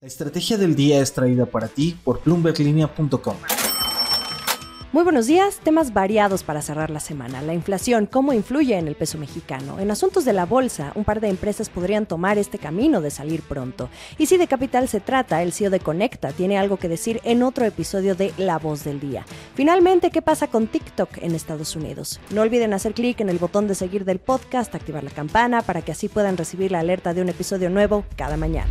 La estrategia del día es traída para ti por plumberlinea.com. Muy buenos días, temas variados para cerrar la semana. La inflación, cómo influye en el peso mexicano. En asuntos de la bolsa, un par de empresas podrían tomar este camino de salir pronto. Y si de capital se trata, el CEO de Conecta tiene algo que decir en otro episodio de La Voz del Día. Finalmente, ¿qué pasa con TikTok en Estados Unidos? No olviden hacer clic en el botón de seguir del podcast, activar la campana para que así puedan recibir la alerta de un episodio nuevo cada mañana.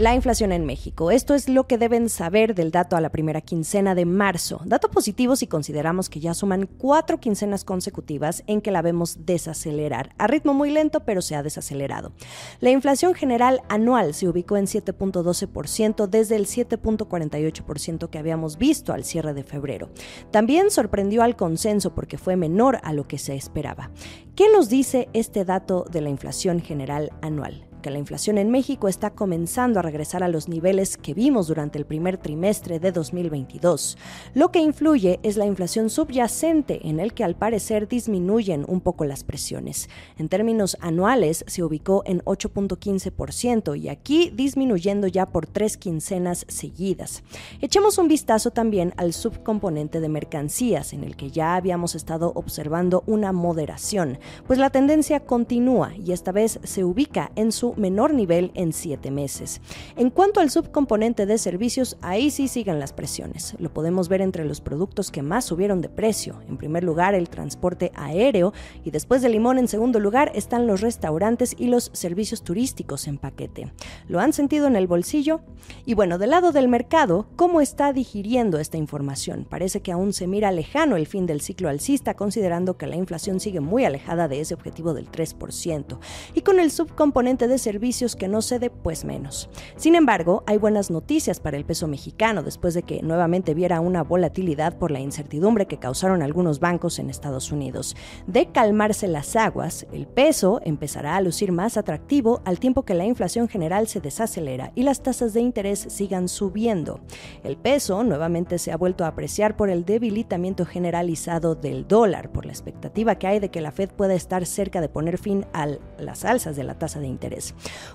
La inflación en México. Esto es lo que deben saber del dato a la primera quincena de marzo. Dato positivo si consideramos que ya suman cuatro quincenas consecutivas en que la vemos desacelerar. A ritmo muy lento, pero se ha desacelerado. La inflación general anual se ubicó en 7.12% desde el 7.48% que habíamos visto al cierre de febrero. También sorprendió al consenso porque fue menor a lo que se esperaba. ¿Qué nos dice este dato de la inflación general anual? Que la inflación en México está comenzando a regresar a los niveles que vimos durante el primer trimestre de 2022. Lo que influye es la inflación subyacente, en el que al parecer disminuyen un poco las presiones. En términos anuales se ubicó en 8.15% y aquí disminuyendo ya por tres quincenas seguidas. Echemos un vistazo también al subcomponente de mercancías, en el que ya habíamos estado observando una moderación, pues la tendencia continúa y esta vez se ubica en su menor nivel en siete meses. En cuanto al subcomponente de servicios, ahí sí siguen las presiones. Lo podemos ver entre los productos que más subieron de precio. En primer lugar, el transporte aéreo y después de limón en segundo lugar están los restaurantes y los servicios turísticos en paquete. ¿Lo han sentido en el bolsillo? Y bueno, del lado del mercado, ¿cómo está digiriendo esta información? Parece que aún se mira lejano el fin del ciclo alcista, considerando que la inflación sigue muy alejada de ese objetivo del 3%. Y con el subcomponente de servicios que no cede, pues menos. Sin embargo, hay buenas noticias para el peso mexicano después de que nuevamente viera una volatilidad por la incertidumbre que causaron algunos bancos en Estados Unidos. De calmarse las aguas, el peso empezará a lucir más atractivo al tiempo que la inflación general se desacelera y las tasas de interés sigan subiendo. El peso nuevamente se ha vuelto a apreciar por el debilitamiento generalizado del dólar, por la expectativa que hay de que la Fed pueda estar cerca de poner fin a las alzas de la tasa de interés.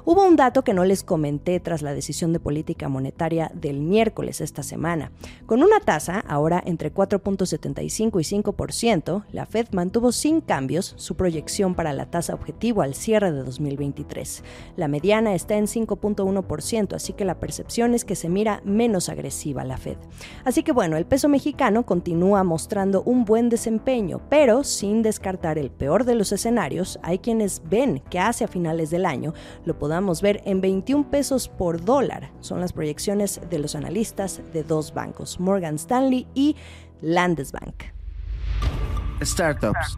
Hubo un dato que no les comenté tras la decisión de política monetaria del miércoles esta semana. Con una tasa ahora entre 4.75 y 5%, la Fed mantuvo sin cambios su proyección para la tasa objetivo al cierre de 2023. La mediana está en 5.1%, así que la percepción es que se mira menos agresiva la Fed. Así que bueno, el peso mexicano continúa mostrando un buen desempeño, pero sin descartar el peor de los escenarios, hay quienes ven que hacia finales del año lo podamos ver en 21 pesos por dólar. Son las proyecciones de los analistas de dos bancos, Morgan Stanley y Landesbank. Startups.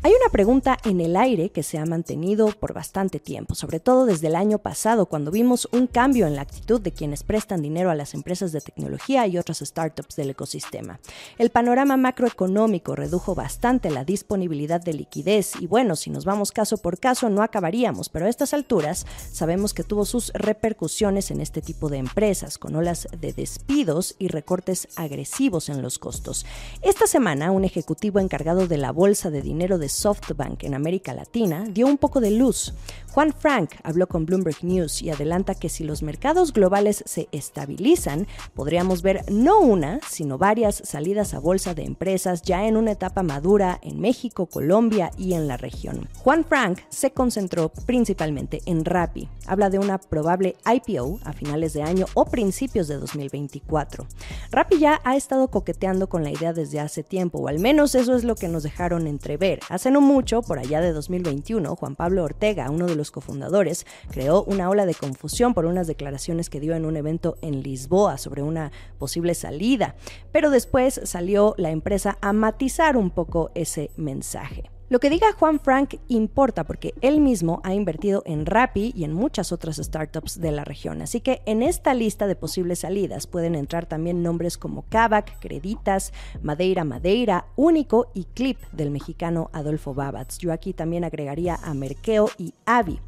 Hay una pregunta en el aire que se ha mantenido por bastante tiempo, sobre todo desde el año pasado, cuando vimos un cambio en la actitud de quienes prestan dinero a las empresas de tecnología y otras startups del ecosistema. El panorama macroeconómico redujo bastante la disponibilidad de liquidez y bueno, si nos vamos caso por caso no acabaríamos, pero a estas alturas sabemos que tuvo sus repercusiones en este tipo de empresas, con olas de despidos y recortes agresivos en los costos. Esta semana, un ejecutivo encargado de la bolsa de dinero de SoftBank en América Latina dio un poco de luz. Juan Frank habló con Bloomberg News y adelanta que si los mercados globales se estabilizan, podríamos ver no una, sino varias salidas a bolsa de empresas ya en una etapa madura en México, Colombia y en la región. Juan Frank se concentró principalmente en Rappi. Habla de una probable IPO a finales de año o principios de 2024. Rappi ya ha estado coqueteando con la idea desde hace tiempo, o al menos eso es lo que nos dejaron entrever. Hace no mucho, por allá de 2021, Juan Pablo Ortega, uno de los cofundadores, creó una ola de confusión por unas declaraciones que dio en un evento en Lisboa sobre una posible salida, pero después salió la empresa a matizar un poco ese mensaje. Lo que diga Juan Frank importa porque él mismo ha invertido en Rappi y en muchas otras startups de la región. Así que en esta lista de posibles salidas pueden entrar también nombres como Kavak, Creditas, Madeira Madeira, Único y Clip del mexicano Adolfo Babatz. Yo aquí también agregaría a Merkeo y Avi.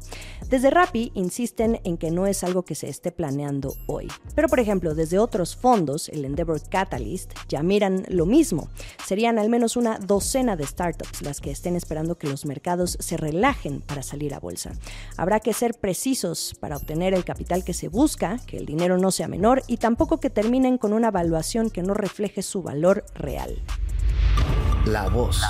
Desde Rappi insisten en que no es algo que se esté planeando hoy. Pero por ejemplo, desde otros fondos, el Endeavor Catalyst, ya miran lo mismo. Serían al menos una docena de startups las que estén esperando que los mercados se relajen para salir a bolsa. Habrá que ser precisos para obtener el capital que se busca, que el dinero no sea menor y tampoco que terminen con una evaluación que no refleje su valor real. La voz.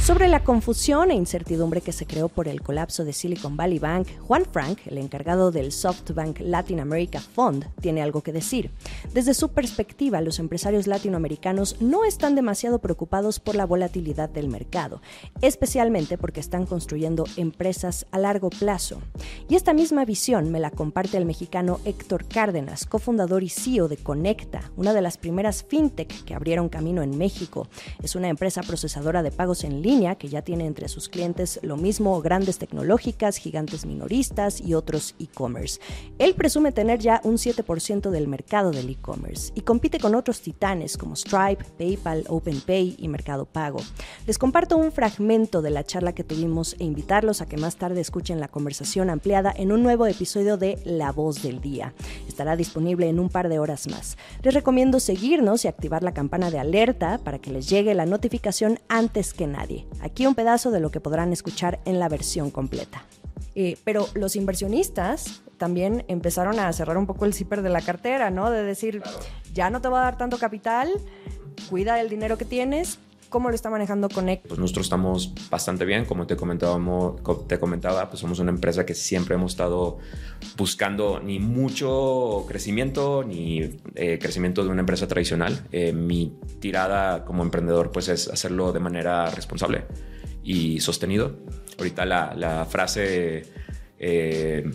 Sobre la confusión e incertidumbre que se creó por el colapso de Silicon Valley Bank, Juan Frank, el encargado del SoftBank Latin America Fund, tiene algo que decir. Desde su perspectiva, los empresarios latinoamericanos no están demasiado preocupados por la volatilidad del mercado, especialmente porque están construyendo empresas a largo plazo. Y esta misma visión me la comparte el mexicano Héctor Cárdenas, cofundador y CEO de Conecta, una de las primeras fintech que abrieron camino en México. Es una empresa procesadora de pagos en línea que ya tiene entre sus clientes lo mismo grandes tecnológicas, gigantes minoristas y otros e-commerce. Él presume tener ya un 7% del mercado del e-commerce y compite con otros titanes como Stripe, PayPal, OpenPay y Mercado Pago. Les comparto un fragmento de la charla que tuvimos e invitarlos a que más tarde escuchen la conversación ampliada en un nuevo episodio de La Voz del Día. Estará disponible en un par de horas más. Les recomiendo seguirnos y activar la campana de alerta para que les llegue la notificación antes que nadie. Aquí un pedazo de lo que podrán escuchar en la versión completa. Pero los inversionistas también empezaron a cerrar un poco el zipper de la cartera, ¿no? De decir, ya no te va a dar tanto capital, cuida el dinero que tienes, ¿Cómo lo está manejando Connect? Pues nosotros estamos bastante bien, como te, comentábamos, te comentaba, pues somos una empresa que siempre hemos estado buscando ni mucho crecimiento ni eh, crecimiento de una empresa tradicional. Eh, mi tirada como emprendedor pues es hacerlo de manera responsable y sostenido. Ahorita la, frase... Eh,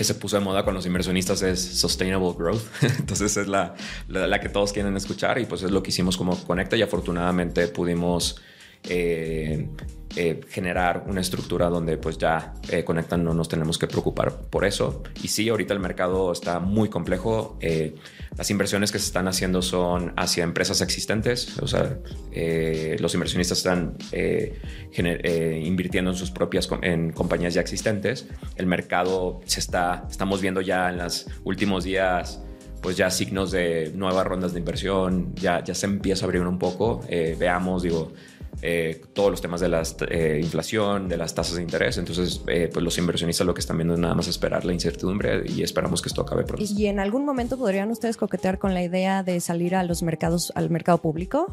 que se puso de moda con los inversionistas es Sustainable Growth. Entonces es la, la, que todos quieren escuchar y pues es lo que hicimos como Conecta y afortunadamente pudimos eh, eh, generar una estructura donde pues ya eh, conectan, no nos tenemos que preocupar por eso. Y sí, ahorita el mercado está muy complejo. Eh, las inversiones que se están haciendo son hacia empresas existentes, o sea, los inversionistas están invirtiendo en sus propias en compañías ya existentes. El mercado se está, estamos viendo ya en los últimos días pues ya signos de nuevas rondas de inversión, ya, ya se empieza a abrir un poco. veamos, digo, eh, todos los temas de la eh, inflación, de las tasas de interés. Entonces, eh, pues los inversionistas lo que están viendo es nada más esperar la incertidumbre y esperamos que esto acabe pronto. ¿Y en algún momento podrían ustedes coquetear con la idea de salir a los mercados, al mercado público?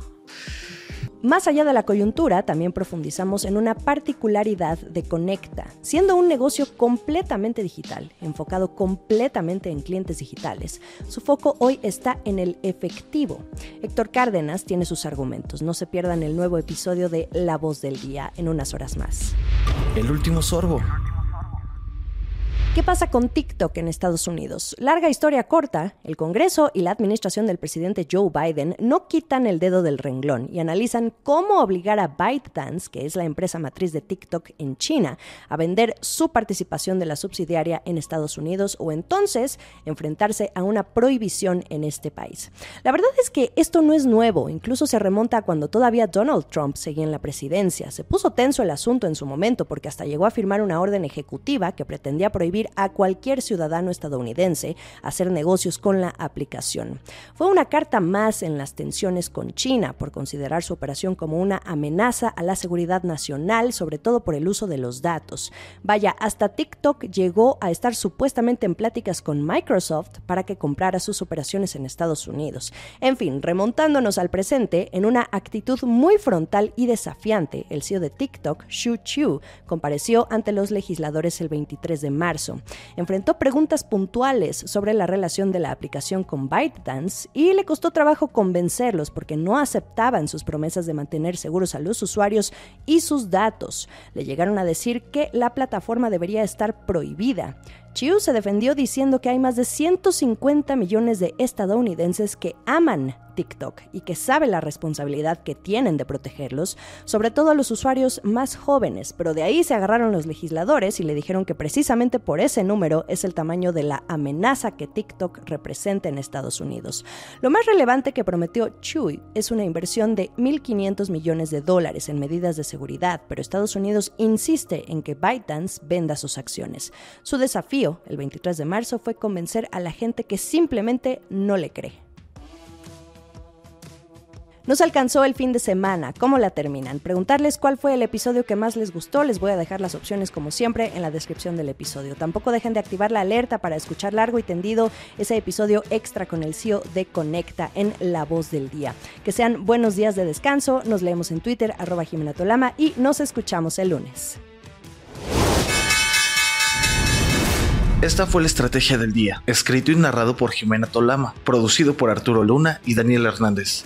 Más allá de la coyuntura, también profundizamos en una particularidad de Conecta. Siendo un negocio completamente digital, enfocado completamente en clientes digitales, su foco hoy está en el efectivo. Héctor Cárdenas tiene sus argumentos. No se pierdan el nuevo episodio de La Voz del Día en unas horas más. El último sorbo. ¿Qué pasa con TikTok en Estados Unidos? Larga historia corta, el Congreso y la administración del presidente Joe Biden no quitan el dedo del renglón y analizan cómo obligar a ByteDance, que es la empresa matriz de TikTok en China, a vender su participación de la subsidiaria en Estados Unidos o entonces enfrentarse a una prohibición en este país. La verdad es que esto no es nuevo, incluso se remonta a cuando todavía Donald Trump seguía en la presidencia. Se puso tenso el asunto en su momento porque hasta llegó a firmar una orden ejecutiva que pretendía prohibir a cualquier ciudadano estadounidense hacer negocios con la aplicación. Fue una carta más en las tensiones con China por considerar su operación como una amenaza a la seguridad nacional, sobre todo por el uso de los datos. Vaya, hasta TikTok llegó a estar supuestamente en pláticas con Microsoft para que comprara sus operaciones en Estados Unidos. En fin, remontándonos al presente, en una actitud muy frontal y desafiante, el CEO de TikTok, Xu Chu, compareció ante los legisladores el 23 de marzo. Enfrentó preguntas puntuales sobre la relación de la aplicación con ByteDance y le costó trabajo convencerlos porque no aceptaban sus promesas de mantener seguros a los usuarios y sus datos. Le llegaron a decir que la plataforma debería estar prohibida. Chiu se defendió diciendo que hay más de 150 millones de estadounidenses que aman TikTok y que sabe la responsabilidad que tienen de protegerlos, sobre todo a los usuarios más jóvenes, pero de ahí se agarraron los legisladores y le dijeron que precisamente por ese número es el tamaño de la amenaza que TikTok representa en Estados Unidos. Lo más relevante que prometió Chewy es una inversión de 1.500 millones de dólares en medidas de seguridad, pero Estados Unidos insiste en que ByteDance venda sus acciones. Su desafío, el 23 de marzo, fue convencer a la gente que simplemente no le cree. Nos alcanzó el fin de semana. ¿Cómo la terminan? Preguntarles cuál fue el episodio que más les gustó. Les voy a dejar las opciones como siempre en la descripción del episodio. Tampoco dejen de activar la alerta para escuchar largo y tendido ese episodio extra con el CEO de Conecta en La Voz del Día. Que sean buenos días de descanso. Nos leemos en Twitter, arroba Jimena Tolama y nos escuchamos el lunes. Esta fue la estrategia del día, escrito y narrado por Jimena Tolama, producido por Arturo Luna y Daniel Hernández.